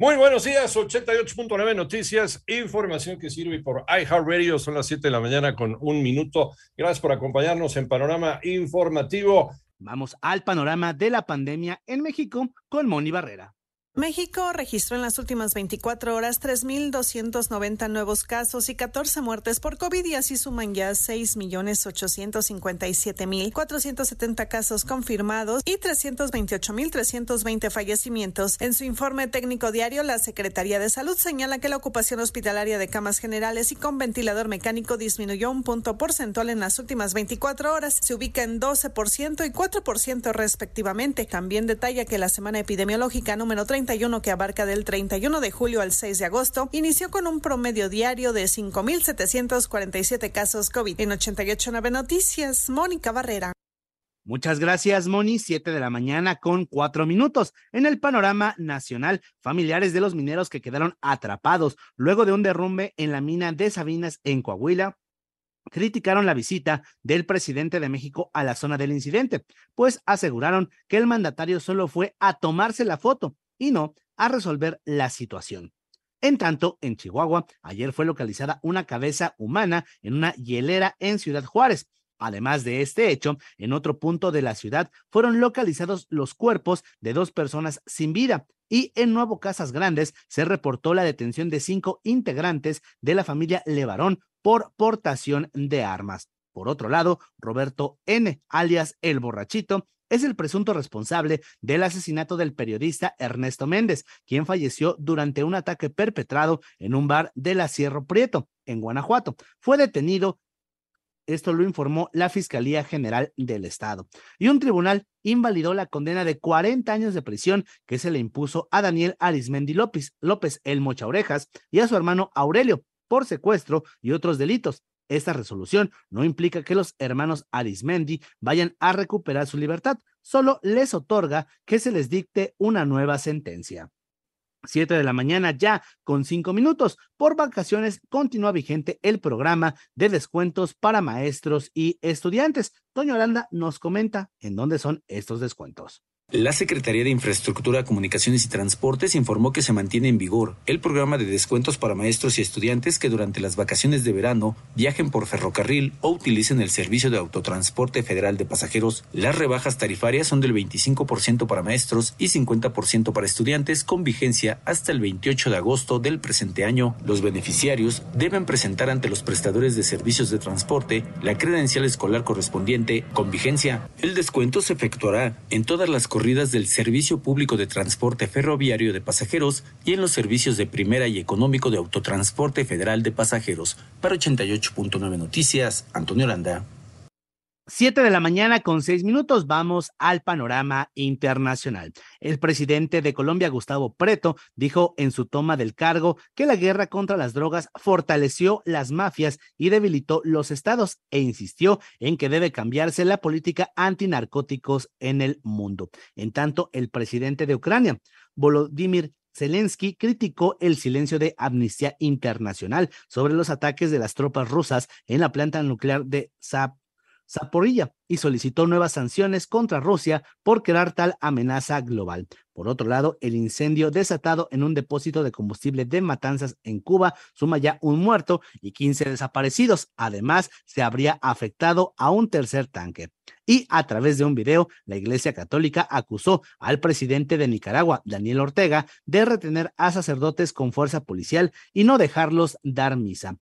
Muy buenos días, 88.9 Noticias, información que sirve por iHeartRadio. Son las 7 de la mañana con un minuto. Gracias por acompañarnos en Panorama Informativo. Vamos al panorama de la pandemia en México con Moni Barrera. México registró en las últimas 24 horas 3.290 nuevos casos y 14 muertes por COVID y así suman ya 6.857.470 casos confirmados y 328.320 fallecimientos. En su informe técnico diario, la Secretaría de Salud señala que la ocupación hospitalaria de camas generales y con ventilador mecánico disminuyó un punto porcentual en las últimas 24 horas. Se ubica en 12% y 4% respectivamente. También detalla que la semana epidemiológica número 30 que abarca del 31 de julio al 6 de agosto, inició con un promedio diario de 5.747 casos COVID. En 88.9 Noticias, Mónica Barrera. Muchas gracias, Moni. Siete de la mañana con cuatro minutos. En el panorama nacional, familiares de los mineros que quedaron atrapados luego de un derrumbe en la mina de Sabinas en Coahuila criticaron la visita del presidente de México a la zona del incidente, pues aseguraron que el mandatario solo fue a tomarse la foto y no a resolver la situación. En tanto, en Chihuahua, ayer fue localizada una cabeza humana en una hielera en Ciudad Juárez. Además de este hecho, en otro punto de la ciudad fueron localizados los cuerpos de dos personas sin vida y en Nuevo Casas Grandes se reportó la detención de cinco integrantes de la familia Levarón por portación de armas. Por otro lado, Roberto N., alias El Borrachito, es el presunto responsable del asesinato del periodista Ernesto Méndez, quien falleció durante un ataque perpetrado en un bar de la Sierra Prieto, en Guanajuato. Fue detenido esto lo informó la Fiscalía General del Estado. Y un tribunal invalidó la condena de 40 años de prisión que se le impuso a Daniel Arismendi López, López el Mocha Orejas, y a su hermano Aurelio por secuestro y otros delitos. Esta resolución no implica que los hermanos Arismendi vayan a recuperar su libertad, solo les otorga que se les dicte una nueva sentencia. Siete de la mañana ya con cinco minutos. Por vacaciones continúa vigente el programa de descuentos para maestros y estudiantes. Toño Aranda nos comenta en dónde son estos descuentos. La Secretaría de Infraestructura, Comunicaciones y Transportes informó que se mantiene en vigor el programa de descuentos para maestros y estudiantes que durante las vacaciones de verano viajen por ferrocarril o utilicen el servicio de autotransporte federal de pasajeros. Las rebajas tarifarias son del 25% para maestros y 50% para estudiantes con vigencia hasta el 28 de agosto del presente año. Los beneficiarios deben presentar ante los prestadores de servicios de transporte la credencial escolar correspondiente con vigencia. El descuento se efectuará en todas las corridas del Servicio Público de Transporte Ferroviario de Pasajeros y en los servicios de primera y económico de autotransporte federal de pasajeros. Para 88.9 Noticias, Antonio Landa. Siete de la mañana con seis minutos vamos al panorama internacional. El presidente de Colombia, Gustavo Preto, dijo en su toma del cargo que la guerra contra las drogas fortaleció las mafias y debilitó los estados e insistió en que debe cambiarse la política antinarcóticos en el mundo. En tanto, el presidente de Ucrania, Volodymyr Zelensky criticó el silencio de Amnistía Internacional sobre los ataques de las tropas rusas en la planta nuclear de Zap Zaporilla y solicitó nuevas sanciones contra Rusia por crear tal amenaza global. Por otro lado, el incendio desatado en un depósito de combustible de Matanzas en Cuba suma ya un muerto y 15 desaparecidos. Además, se habría afectado a un tercer tanque. Y a través de un video, la Iglesia Católica acusó al presidente de Nicaragua, Daniel Ortega, de retener a sacerdotes con fuerza policial y no dejarlos dar misa.